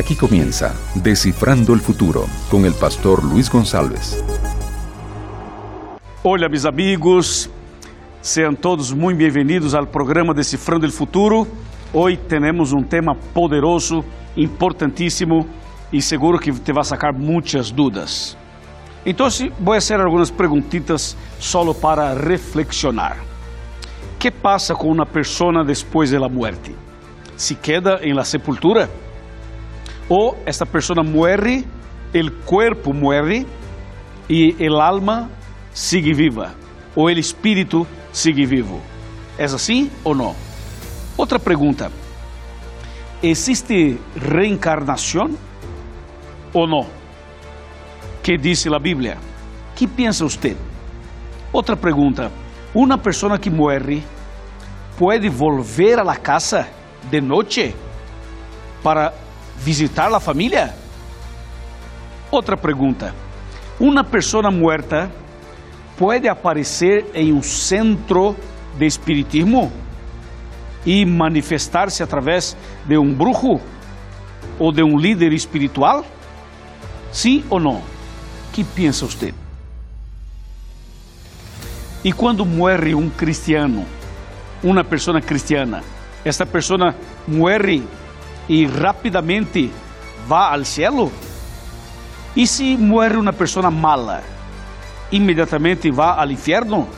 Aquí comienza Descifrando el Futuro con el pastor Luis González. Olá, meus amigos, sejam todos muito bem-vindos ao programa Decifrando o Futuro. Hoje temos um tema poderoso, importantíssimo e seguro que te vai sacar muitas dúvidas. Então, vou fazer algumas perguntitas solo para reflexionar. que passa com uma pessoa depois da morte? Se queda em la sepultura? Ou esta pessoa morre, o corpo morre e o alma sigue viva? Ou o espírito sigue vivo? É assim ou não? Outra pergunta: existe reencarnação ou não? Que diz a Bíblia? Que pensa você? Outra pergunta: uma pessoa que morre pode a la casa de noite para visitar a família? Outra pergunta: uma pessoa muerta pode aparecer em um centro de espiritismo e manifestar-se através de um bruxo ou de um líder espiritual? Sim ou não? Que pensa você? E quando morre um cristiano, uma pessoa cristiana, esta pessoa morre e rapidamente vai ao cielo? E se morre uma pessoa mala, imediatamente vai ao inferno?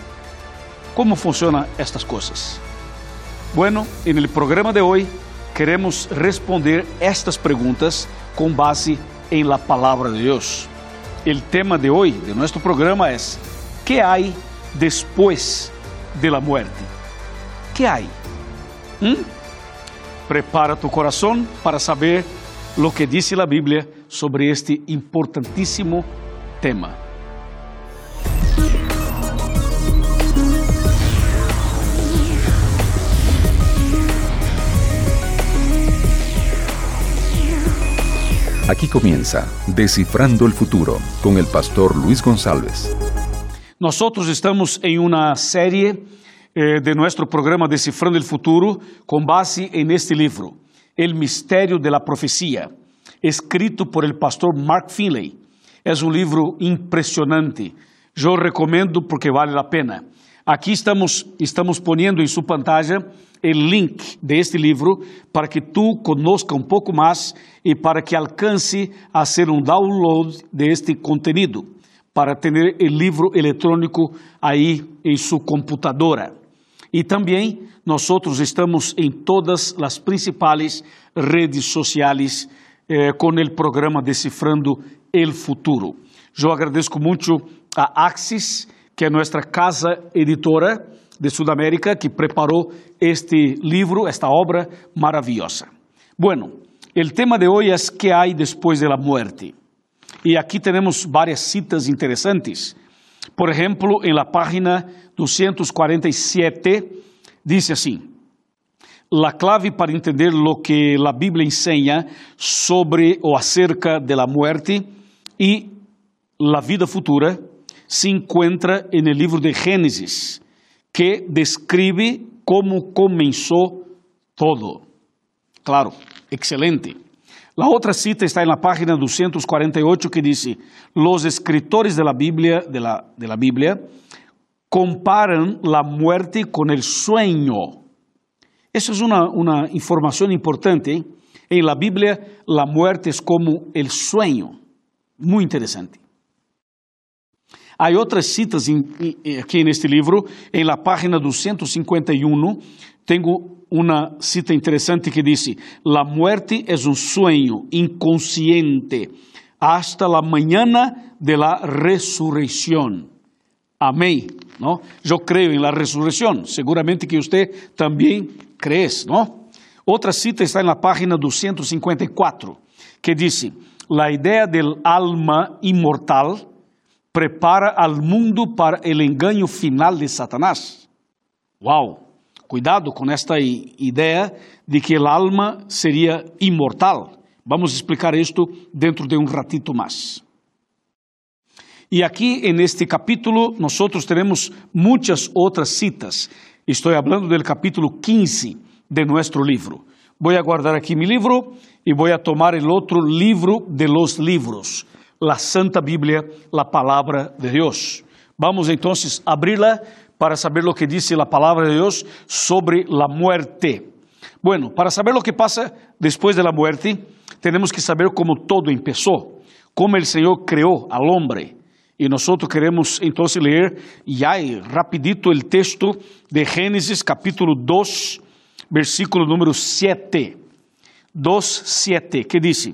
Como funcionam estas coisas? Bueno, en el programa de hoy queremos responder estas preguntas con base en la palabra de Dios. El tema de hoy de nuestro programa es ¿qué hay después de la muerte? ¿Qué hay? ¿Mm? Prepara tu corazón para saber lo que dice la Biblia sobre este importantísimo tema. Aquí comienza Descifrando el Futuro con el pastor Luis González. Nosotros estamos en una serie eh, de nuestro programa Descifrando el Futuro con base en este libro, El Misterio de la Profecía, escrito por el pastor Mark Finley. Es un libro impresionante. Yo recomiendo porque vale la pena. Aqui estamos, estamos poniendo em sua pantalla o link de este livro para que tu conozca um pouco mais e para que alcance a ser um download de este para ter o livro eletrônico aí em sua computadora. E também nós estamos em todas as principais redes sociais eh, com o programa Decifrando el Futuro. Eu agradeço muito a Axis que é nossa casa editora de Sudamérica, que preparou este livro, esta obra maravilhosa. Bueno, o tema de hoje é que há depois da muerte? E aqui temos várias citas interessantes. Por exemplo, em la página 247, diz assim: La clave para entender lo que la Bíblia ensina sobre ou acerca de la muerte e la vida futura se encontra en el libro de Génesis, que describe cómo comenzó todo. Claro, excelente. La otra cita está en la página 248 que dice, los escritores de la Biblia, de la, de la Biblia comparan la muerte con el sueño. Eso es una, una información importante. En la Biblia la muerte es como el sueño. Muy interesante. Há outras citas aqui neste livro, em la página 251, tenho uma cita interessante que diz: La muerte es un sueño inconsciente hasta la mañana de la resurrección. Amém. ¿no? Eu creio em la resurrección. Seguramente que você também crê, ¿no? Outra cita está na página 254, que diz: La idea del alma inmortal prepara al mundo para el engaño final de Satanás. Wow, cuidado com esta ideia de que el alma seria imortal. Vamos explicar isto dentro de um ratito mais. E aqui, neste capítulo, nós teremos muitas outras citas. Estou falando do capítulo 15 de nosso livro. Voy a guardar aquí mi libro y voy a tomar el otro libro de los libros, la Santa Biblia, la palabra de Dios. Vamos a abrirla para saber lo que dice la palabra de Dios sobre la muerte. Bueno, para saber lo que pasa después de la muerte, que saber cómo todo empezó, cómo el Señor creó al hombre. E nós queremos então ler já rapidito o texto de Gênesis capítulo 2, versículo número 7. 2, 7, que diz: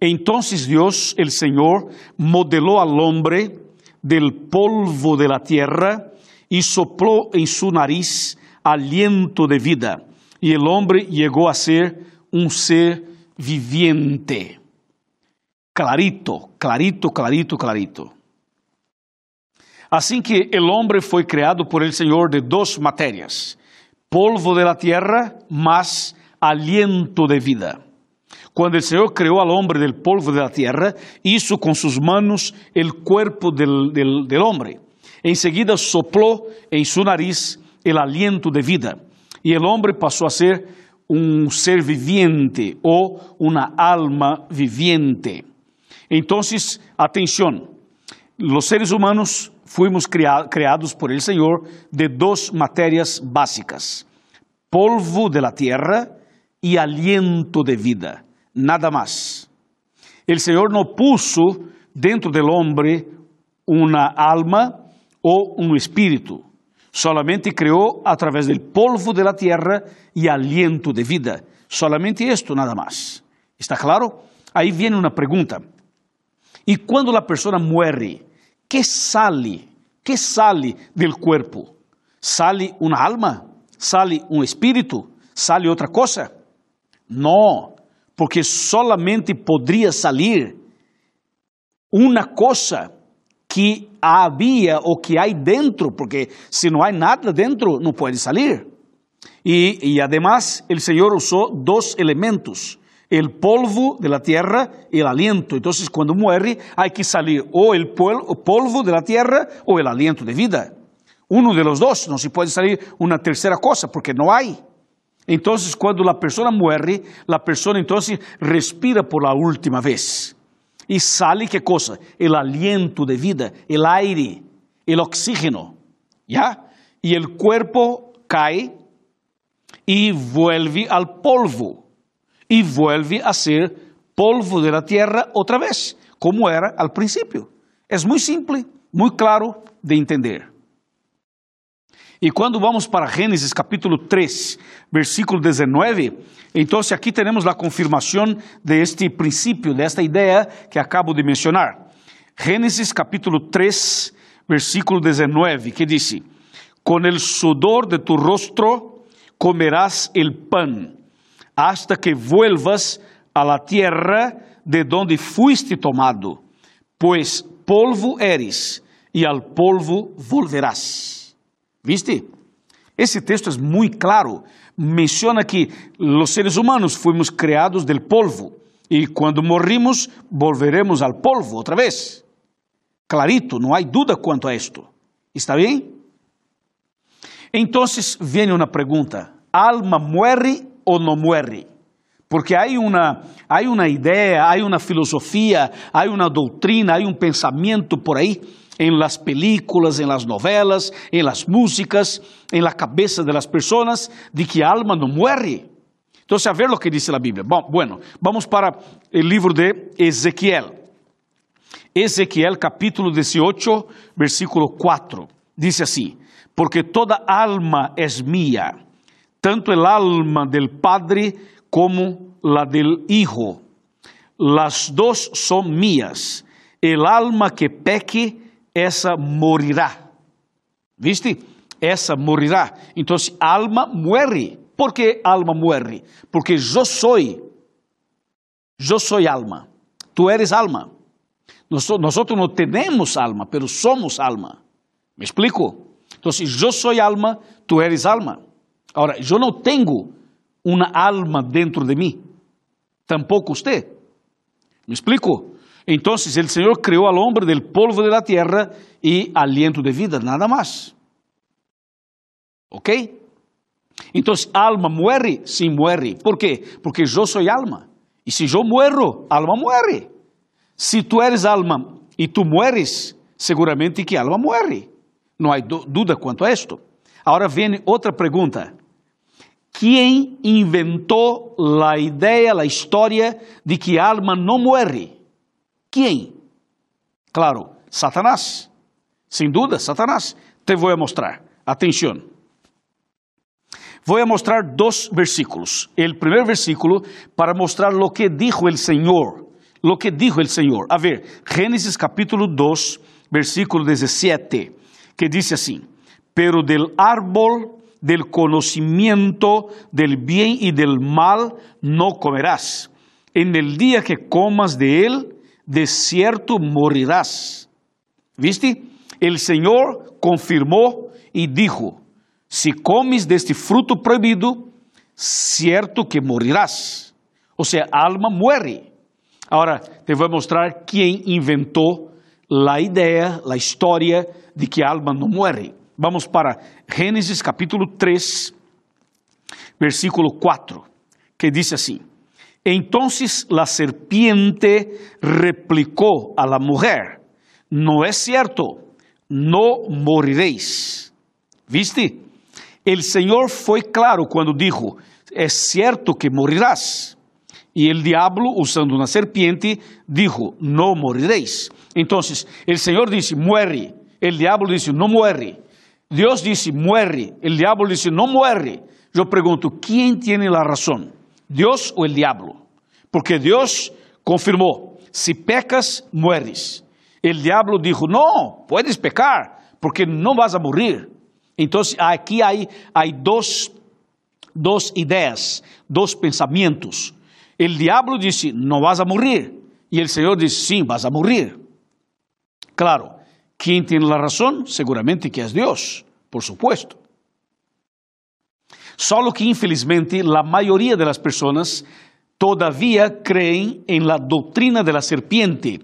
Entonces Dios, el Señor, modeló al hombre del polvo de la tierra y sopló en su nariz aliento de vida, y el hombre llegó a ser un ser viviente clarito, clarito, clarito, clarito. Assim que o homem foi criado por el Senhor de duas matérias, polvo de la tierra más aliento de vida. Quando o Senhor criou al homem del polvo de la tierra, hizo com sus manos el cuerpo del, del, del hombre. Enseguida sopló en su nariz el aliento de vida. E el hombre passou a ser um ser viviente ou uma alma viviente. Então, atenção, os seres humanos fuimos criados por el Senhor de duas matérias básicas: polvo de la tierra e aliento de vida, nada mais. El Senhor não puso dentro del hombre uma alma ou um espírito, solamente criou a través del polvo de la tierra e aliento de vida. Solamente esto, nada mais. ¿Está claro? Aí viene uma pergunta. E quando a pessoa muere, que sale? Que sale del cuerpo? Sale uma alma? Sale um espírito? Sale outra coisa? Não, porque solamente poderia salir uma coisa que havia ou que há dentro, porque se não há nada dentro, não pode salir. E, e además, o Senhor usou dois elementos el polvo de la tierra y el aliento. Entonces, cuando muere, hay que salir o el polvo de la tierra o el aliento de vida. Uno de los dos, no se puede salir una tercera cosa porque no hay. Entonces, cuando la persona muere, la persona entonces respira por la última vez. Y sale qué cosa? El aliento de vida, el aire, el oxígeno. ¿Ya? Y el cuerpo cae y vuelve al polvo e vuelve a ser polvo de la tierra otra vez, como era al principio. Es muy simple, muy claro de entender. E quando vamos para Gênesis capítulo 3, versículo 19, então aqui temos a confirmação de este princípio, desta ideia que acabo de mencionar. Gênesis capítulo 3, versículo 19, que diz: Com el sudor de tu rostro comerás el pan hasta que vuelvas a la tierra de donde fuiste tomado, pues polvo eres e al polvo volverás. ¿Viste? Esse texto é muito claro. Menciona que os seres humanos fomos criados del polvo e quando morrimos volveremos al polvo outra vez. Clarito, não há dúvida quanto a isto. Está bem? Então, vem uma pergunta: alma muere ou não muere. Porque há uma, há uma ideia, há uma filosofia, há uma doutrina, há um pensamento por aí, em las películas, em las novelas, em las músicas, em la cabeça de las personas, de que a alma não muere. Então, a ver o que diz a Bíblia. Bom, bueno, vamos para o livro de Ezequiel. Ezequiel capítulo 18, versículo 4. Diz assim: Porque toda alma es mía tanto el alma del Padre como la del Hijo. Las dos son mías. El alma que peque, essa morirá. ¿Viste? Essa morirá. Entonces, alma muere. ¿Por qué alma muere? Porque yo soy. Yo soy alma. Tú eres alma. Nosotros no tenemos alma, pero somos alma. ¿Me explico? Entonces, yo soy alma, tú eres alma. Agora, eu não tenho uma alma dentro de mim, tampouco você. ¿Me explico? Então, o Senhor criou al hombre del polvo de la tierra e aliento de vida, nada mais. ¿Ok? Entonces, alma muere, sí muere. ¿Por qué? Porque yo soy alma. Y si yo muero, alma muere. Si tú eres alma y tú mueres, seguramente que alma muere. No hay duda quanto a esto. Ahora viene otra pregunta. ¿Quién inventó la idea, la historia de que alma no muere? ¿Quién? Claro, Satanás. Sin duda, Satanás. Te voy a mostrar. Atención. Voy a mostrar dos versículos. El primer versículo para mostrar lo que dijo el Señor. Lo que dijo el Señor. A ver, Génesis capítulo 2, versículo 17, que dice así, pero del árbol del conocimiento del bien y del mal no comerás. En el día que comas de él, de cierto morirás. ¿Viste? El Señor confirmó y dijo, si comes de este fruto prohibido, cierto que morirás. O sea, alma muere. Ahora, te voy a mostrar quién inventó la idea, la historia de que alma no muere. Vamos para Génesis capítulo 3, versículo 4, que dice así. Entonces la serpiente replicó a la mujer, no es cierto, no moriréis. ¿Viste? El Señor fue claro cuando dijo, es cierto que morirás. Y el diablo, usando una serpiente, dijo, no moriréis. Entonces, el Señor dice, muere. El diablo dice, no muere. Dios dice, muere. El diablo dice, no muere. Yo pregunto, ¿quién tiene la razón? Dios o el diablo? Porque Dios confirmó, si pecas, mueres. El diablo dijo, no, puedes pecar, porque no vas a morir. Entonces, aquí hay, hay dos, dos ideas, dos pensamientos. El diablo dice, no vas a morir. Y el Señor dice, sí, vas a morir. Claro, ¿quién tiene la razón? Seguramente que es Dios, por supuesto. Solo que infelizmente la mayoría de las personas todavía en la doctrina de la serpiente,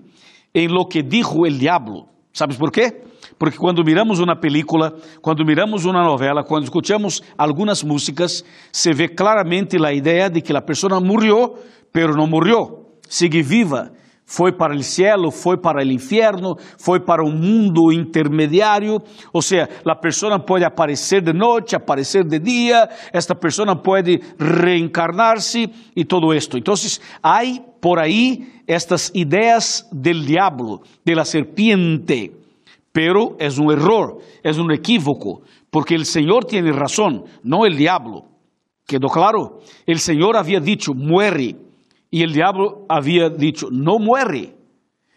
en lo que dijo el diablo. ¿Sabes por qué? Porque quando miramos uma película, quando miramos uma novela, quando escutamos algumas músicas, se vê claramente a ideia de que a pessoa morreu, pero não morreu, sigue viva. Foi para o cielo, foi para o inferno, foi para um mundo intermediário. Ou seja, a pessoa pode aparecer de noite, aparecer de dia, esta pessoa pode reencarnar-se e todo isto. Então, há por aí estas ideias del diablo, de la serpiente. Pero es un error, es un equívoco, porque el Señor tiene razón, no el diablo. ¿Quedó claro? El Señor había dicho, muere, y el diablo había dicho, no muere.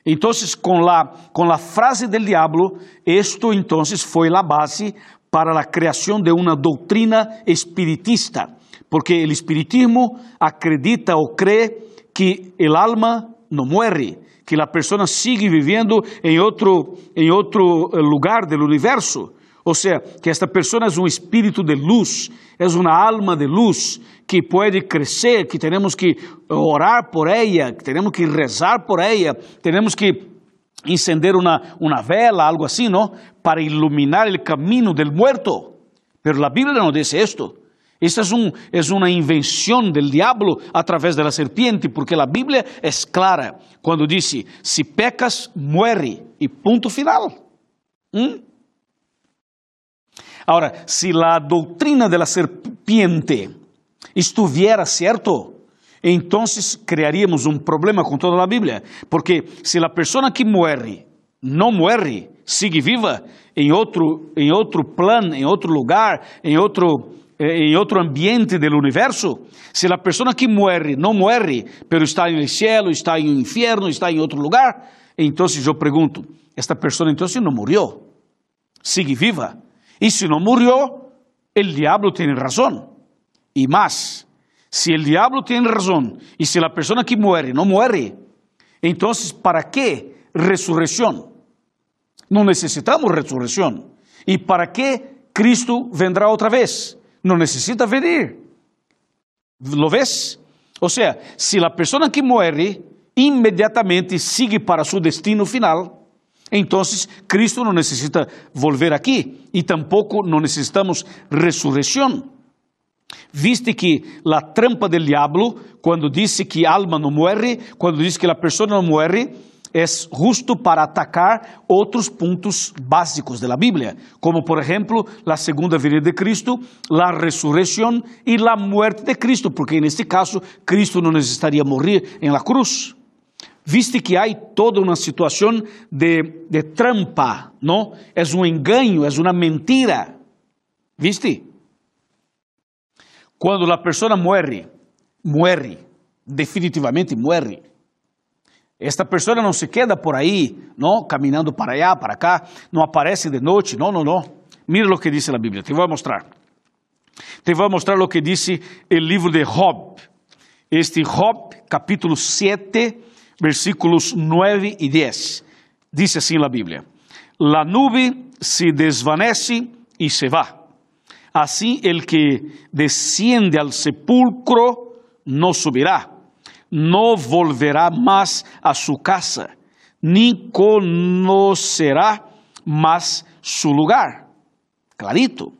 Entonces, con la, con la frase del diablo, esto entonces fue la base para la creación de una doctrina espiritista, porque el espiritismo acredita o cree que el alma no muere, que a pessoa sigue vivendo em outro, em outro eh, lugar do universo. Ou seja, que esta pessoa é um espírito de luz, é uma alma de luz que pode crescer, que temos que orar por ela, que temos que rezar por ela, temos que encender uma, uma vela, algo assim, não? Para iluminar o caminho del muerto. Pero a Bíblia não diz isto. Esta es, un, es, una invención del diablo a través de la serpiente, porque la Biblia es clara cuando dice, si pecas, muere, y punto final. ¿Mm? Ahora, si la doctrina de la serpiente estuviera cierto, entonces crearíamos un problema con toda la Biblia, porque si la persona que muere no muere, sigue viva en otro, en otro plan, en otro lugar, en otro em outro ambiente do universo, se a pessoa que muere não muere, pero está no céu, está no inferno, está em outro lugar, então eu pergunto, esta pessoa então não morreu, sigue viva. E se não morreu, o diabo tem razão. E mais, se o diabo tem razão e se a pessoa que muere não muere, então para que ressurreição? Não necessitamos ressurreição. E para que Cristo vendrá outra vez? no necesita venir. ¿Lo ves? O sea, si la persona que muere inmediatamente sigue para su destino final, entonces Cristo no necesita volver aquí y tampoco no necesitamos resurrección. Viste que la trampa del diablo, cuando dice que alma no muere, cuando dice que la persona no muere, es justo para atacar otros puntos básicos de la Biblia, como por ejemplo la segunda venida de Cristo, la resurrección y la muerte de Cristo, porque en este caso Cristo no necesitaría morir en la cruz. Viste que hay toda una situación de, de trampa, ¿no? Es un engaño, es una mentira. ¿Viste? Quando a pessoa muere, muere, definitivamente muere. Esta pessoa não se queda por aí, não, caminhando para allá, para cá, não aparece de noite, não, não, não. Mira o que diz a Bíblia, te vou mostrar. Te vou mostrar o que diz o livro de Job. Este Job, capítulo 7, versículos 9 e 10. Diz assim a Bíblia: La nube se desvanece e se va Así el que desciende al sepulcro no subirá, no volverá más a su casa, ni conocerá más su lugar. Clarito.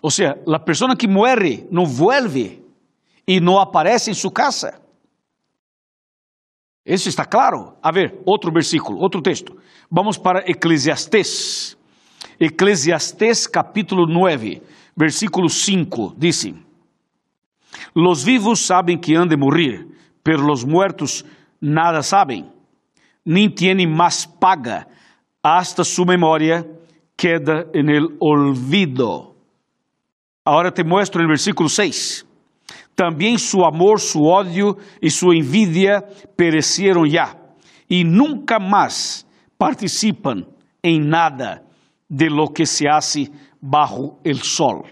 O sea, la persona que muere no vuelve y no aparece en su casa. Eso está claro. A ver, otro versículo, otro texto. Vamos para Eclesiastés. Eclesiastés capítulo 9 versículo 5, dice, Los vivos saben que han de morir, pero los muertos nada saben, ni tienen más paga, hasta su memoria queda en el olvido. Ahora te muestro el versículo 6. También su amor, su odio y su envidia perecieron ya, y nunca más participan en nada de lo que se hace bajo el sol.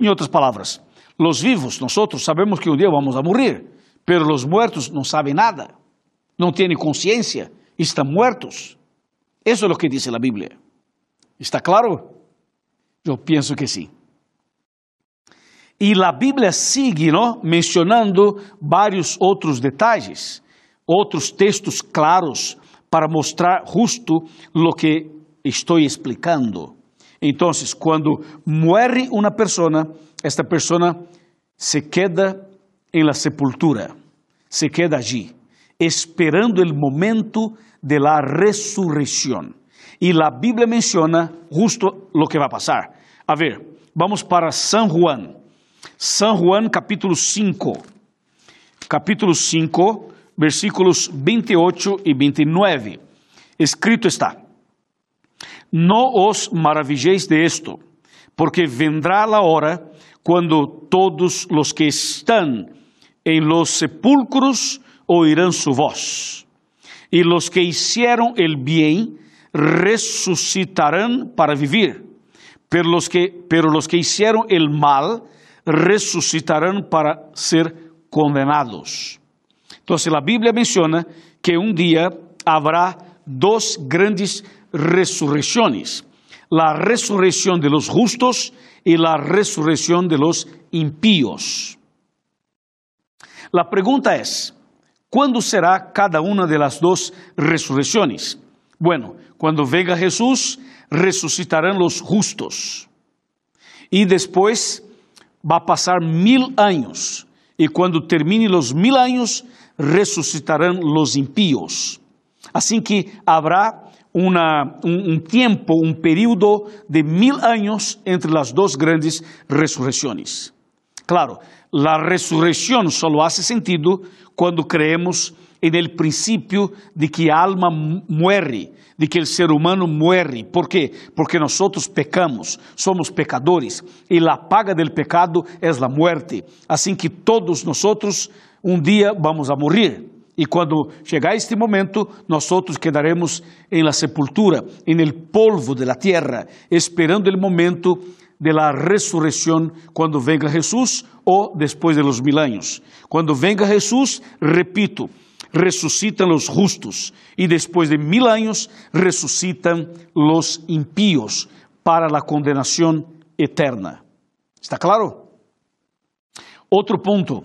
Em outras palavras, los vivos, nosotros sabemos que um dia vamos a morir, pero los muertos não sabem nada, não têm consciência, estão muertos. Isso é o que diz a Bíblia. ¿Está claro? Eu penso que sim. E a Bíblia sigue ¿no? mencionando vários outros detalhes, outros textos claros para mostrar justo lo que estou explicando. Então, quando muere uma pessoa, esta pessoa se queda em la sepultura, se queda allí, esperando o momento de la resurrección. E a Bíblia menciona justo lo que vai passar. A ver, vamos para San Juan. San Juan capítulo 5. Capítulo 5, versículos 28 e 29. Escrito está: No os maravilléis de esto, porque vendrá la hora cuando todos los que están en los sepulcros oirán su voz, y los que hicieron el bien resucitarán para vivir, pero los que, pero los que hicieron el mal resucitarán para ser condenados. Entonces la Biblia menciona que un día habrá dos grandes resurrecciones, la resurrección de los justos y la resurrección de los impíos. La pregunta es, ¿cuándo será cada una de las dos resurrecciones? Bueno, cuando venga Jesús, resucitarán los justos. Y después va a pasar mil años. Y cuando termine los mil años, resucitarán los impíos. Así que habrá una, un, un, tiempo, un periodo de mil años entre las dos grandes resurrecciones. Claro, la resurrección solo hace sentido cuando creemos en el principio de que a alma muere, de que el ser humano muere. ¿Por qué? Porque nosotros pecamos, somos pecadores y la paga del pecado es la muerte. Así que todos nosotros un día vamos a morir. E quando chegar este momento, nós outros quedaremos em la sepultura, em el polvo de la tierra, esperando el momento de la resurrección quando venga Jesús ou depois de los mil años. Quando venga Jesús, repito, ressuscitan los justos e depois de mil años ressuscitan los impíos para la condenación eterna. ¿Está claro? Outro ponto.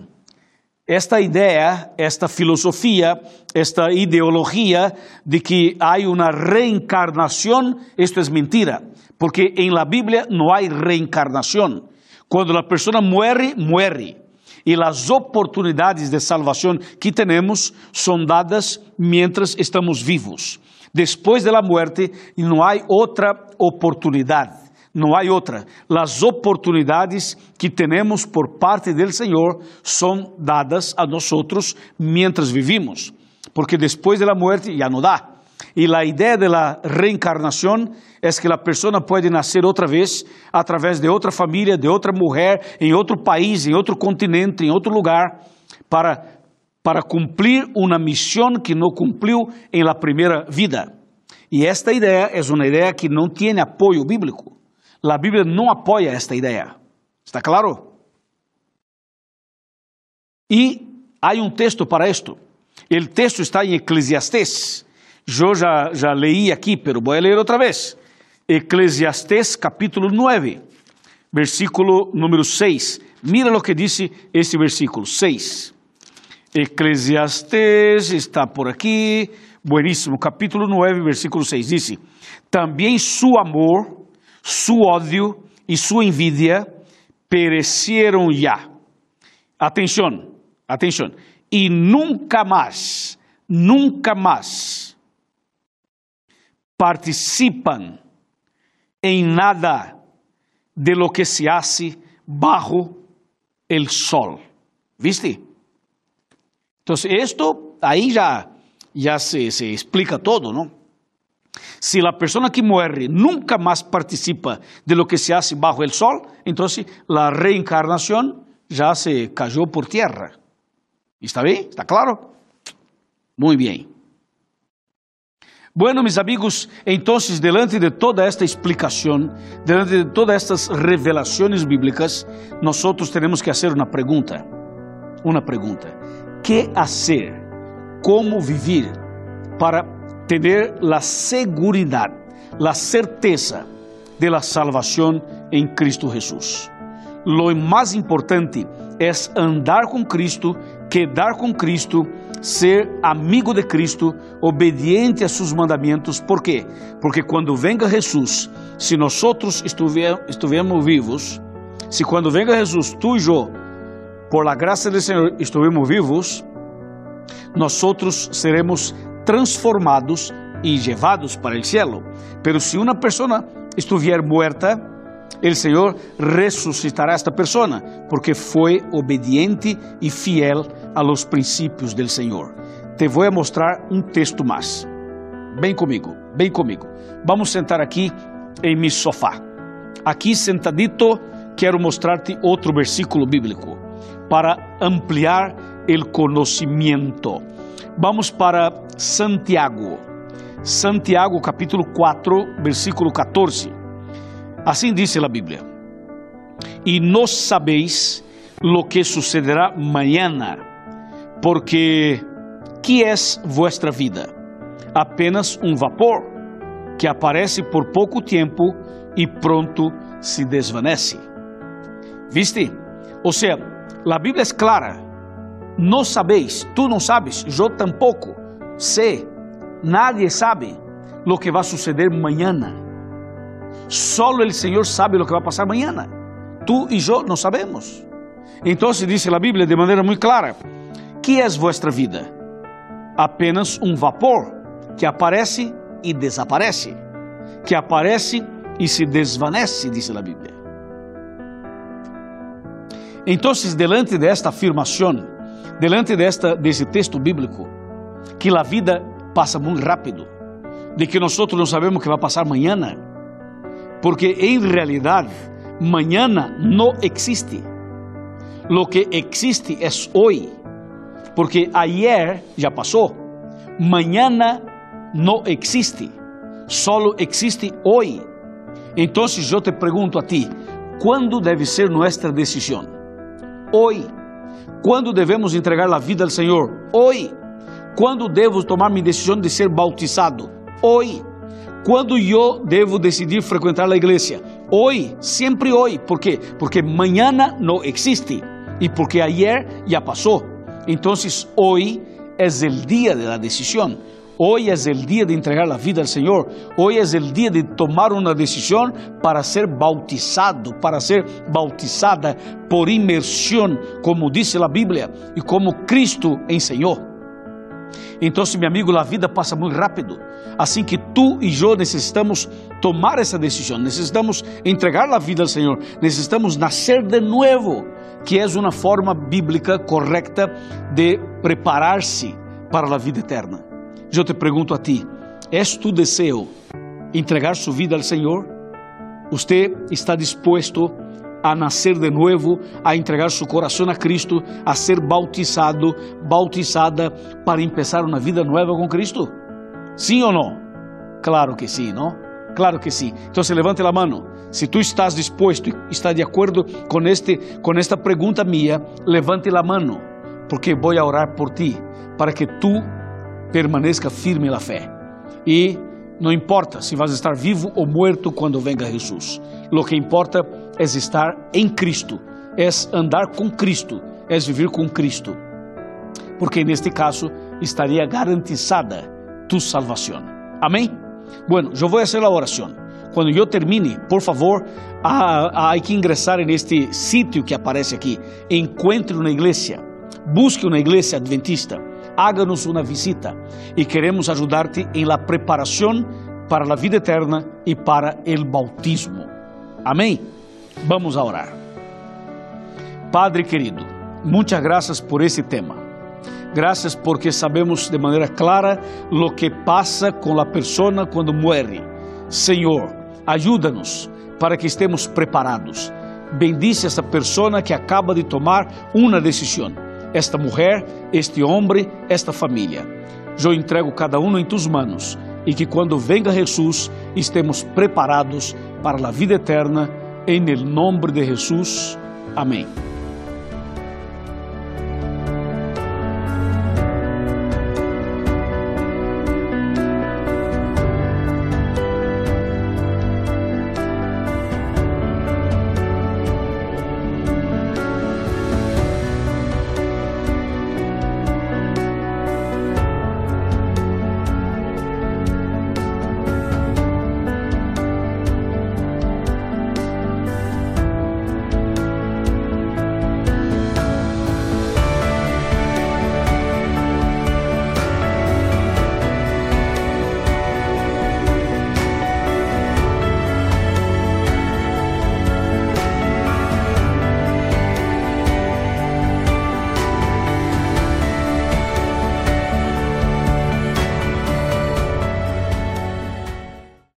Esta ideia, esta filosofia, esta ideologia de que há uma reencarnação, isto é mentira, porque em la Bíblia não há reencarnação. Quando a pessoa morre, morre. E as oportunidades de salvação que temos são dadas mientras estamos vivos. Depois da morte, não há outra oportunidade. Não há outra. As oportunidades que temos por parte do Senhor são dadas a nós mientras vivimos. Porque depois da morte já não dá. E a ideia da reencarnação é que a pessoa pode nascer outra vez através de outra família, de outra mulher, em outro país, em outro continente, em outro lugar, para, para cumprir uma missão que não cumpriu em la primeira vida. E esta ideia é uma ideia que não tem apoio bíblico. A Bíblia não apoia esta ideia. ¿Está claro? E há um texto para isto. O texto está em Eclesiastés. Eu já, já leí aqui, pero vou ler outra vez. Eclesiastés capítulo 9, versículo número 6. Mira o que diz esse versículo 6. Eclesiastés está por aqui. Bueníssimo, capítulo 9, versículo 6. Diz: Também su amor, su ódio e sua envidia pereceram já. Atenção, atenção. E nunca mais, nunca mais participam em nada de lo que se hace bajo el sol. ¿Viste? Entonces, esto ahí ya, ya se, se explica todo, ¿no? Si la persona que muere nunca más participa de lo que se hace bajo el sol, entonces la reencarnación ya se cayó por tierra. ¿Está bien? ¿Está claro? Muy bien. Bueno, mis amigos, entonces, delante de toda esta explicación, delante de todas estas revelaciones bíblicas, nosotros tenemos que hacer una pregunta. Una pregunta. ¿Qué hacer? ¿Cómo vivir para tener la seguridad, la certeza de la salvación en Cristo Jesús? Lo más importante es andar con Cristo, quedar com Cristo, ser amigo de Cristo, obediente a seus mandamentos. ¿Por quê? Porque quando venga Jesus, se nós estivermos vivos, se quando venga Jesus, tu e eu, por la graça do Senhor, estivermos vivos, nós seremos transformados e levados para o cielo. Pero se uma pessoa estiver o Senhor ressuscitará esta pessoa, porque foi obediente e fiel a los del Senhor. Te vou mostrar um texto mais. Bem comigo, bem comigo. Vamos sentar aqui em mi sofá. Aqui sentadito, quero mostrar-te outro versículo bíblico para ampliar o conhecimento. Vamos para Santiago. Santiago capítulo 4, versículo 14. Assim diz a Bíblia: E não sabeis lo que sucederá mañana, porque que é vuestra vida? Apenas um vapor que aparece por pouco tempo e pronto se desvanece. ¿Viste? Ou seja, a Bíblia é clara. Não sabeis, tu não sabes, eu tampouco sei, nadie sabe lo que vai suceder mañana. Solo el Señor sabe lo que va a pasar mañana. Tú y yo no sabemos. Entonces dice la Biblia de manera muy clara, ¿qué es vuestra vida? Apenas un vapor que aparece y desaparece, que aparece y se desvanece, dice la Biblia. Entonces, delante de esta afirmación, delante de, esta, de ese texto bíblico, que la vida pasa muy rápido, de que nosotros no sabemos qué va a pasar mañana, porque em realidade, mañana não existe. Lo que existe é hoje, porque ayer já passou. Mañana não existe, solo existe hoje. Então, eu te pergunto a ti, quando deve ser nossa decisão? Hoje. Quando devemos entregar a vida ao Senhor? Hoje. Quando devo tomar minha decisão de ser bautizado? Hoje. Quando eu devo decidir frequentar a igreja? Hoje, sempre hoje. ¿Por quê? Porque amanhã não existe e porque ayer já passou. Então, hoje é o dia de la decisión. Hoy es el día de entregar la vida al Señor. Hoy es el día de tomar una decisión para ser bautizado, para ser bautizada por inmersión, como dice la Biblia y como Cristo enseñó. Entonces, mi amigo, la vida pasa muy rápido. Así que tú y yo necesitamos tomar esa decisión, necesitamos entregar la vida al Señor, necesitamos nacer de nuevo, que es una forma bíblica correcta de prepararse para la vida eterna. Eu te pergunto a ti: ¿es tu deseo entregar su vida al Senhor? ¿Usted está dispuesto a nascer de novo, a entregar su coração a Cristo, a ser bautizado, bautizada para empezar uma vida nova com Cristo? Sim ou não? Claro que sim, não? Claro que sim. Então, levante a mão. Se tu estás disposto, está de acordo com este, com esta pergunta minha, levante a mão, porque vou orar por ti, para que tu permaneça firme na fé. E não importa se vas estar vivo ou morto quando venga Jesus. Lo que importa é estar em Cristo, é andar com Cristo, é viver com Cristo. Porque neste caso estaria garantizada tu salvação. Amém? Bueno, eu vou fazer a oração. Quando eu termine, por favor, há, que ingressar neste sítio que aparece aqui. Encontre uma igreja. Busque uma igreja adventista háganos una visita y queremos ayudarte en la preparación para la vida eterna y para el bautismo. Amén. Vamos a orar. Padre querido, muchas gracias por ese tema. Gracias porque sabemos de manera clara lo que pasa con la persona cuando muere. Señor, ayúdanos para que estemos preparados. Bendice a essa persona que acaba de tomar uma decisão esta mulher, este homem, esta família. Eu entrego cada um em tus manos e que quando venga Jesus estemos preparados para a vida eterna, em nome de Jesus. Amém.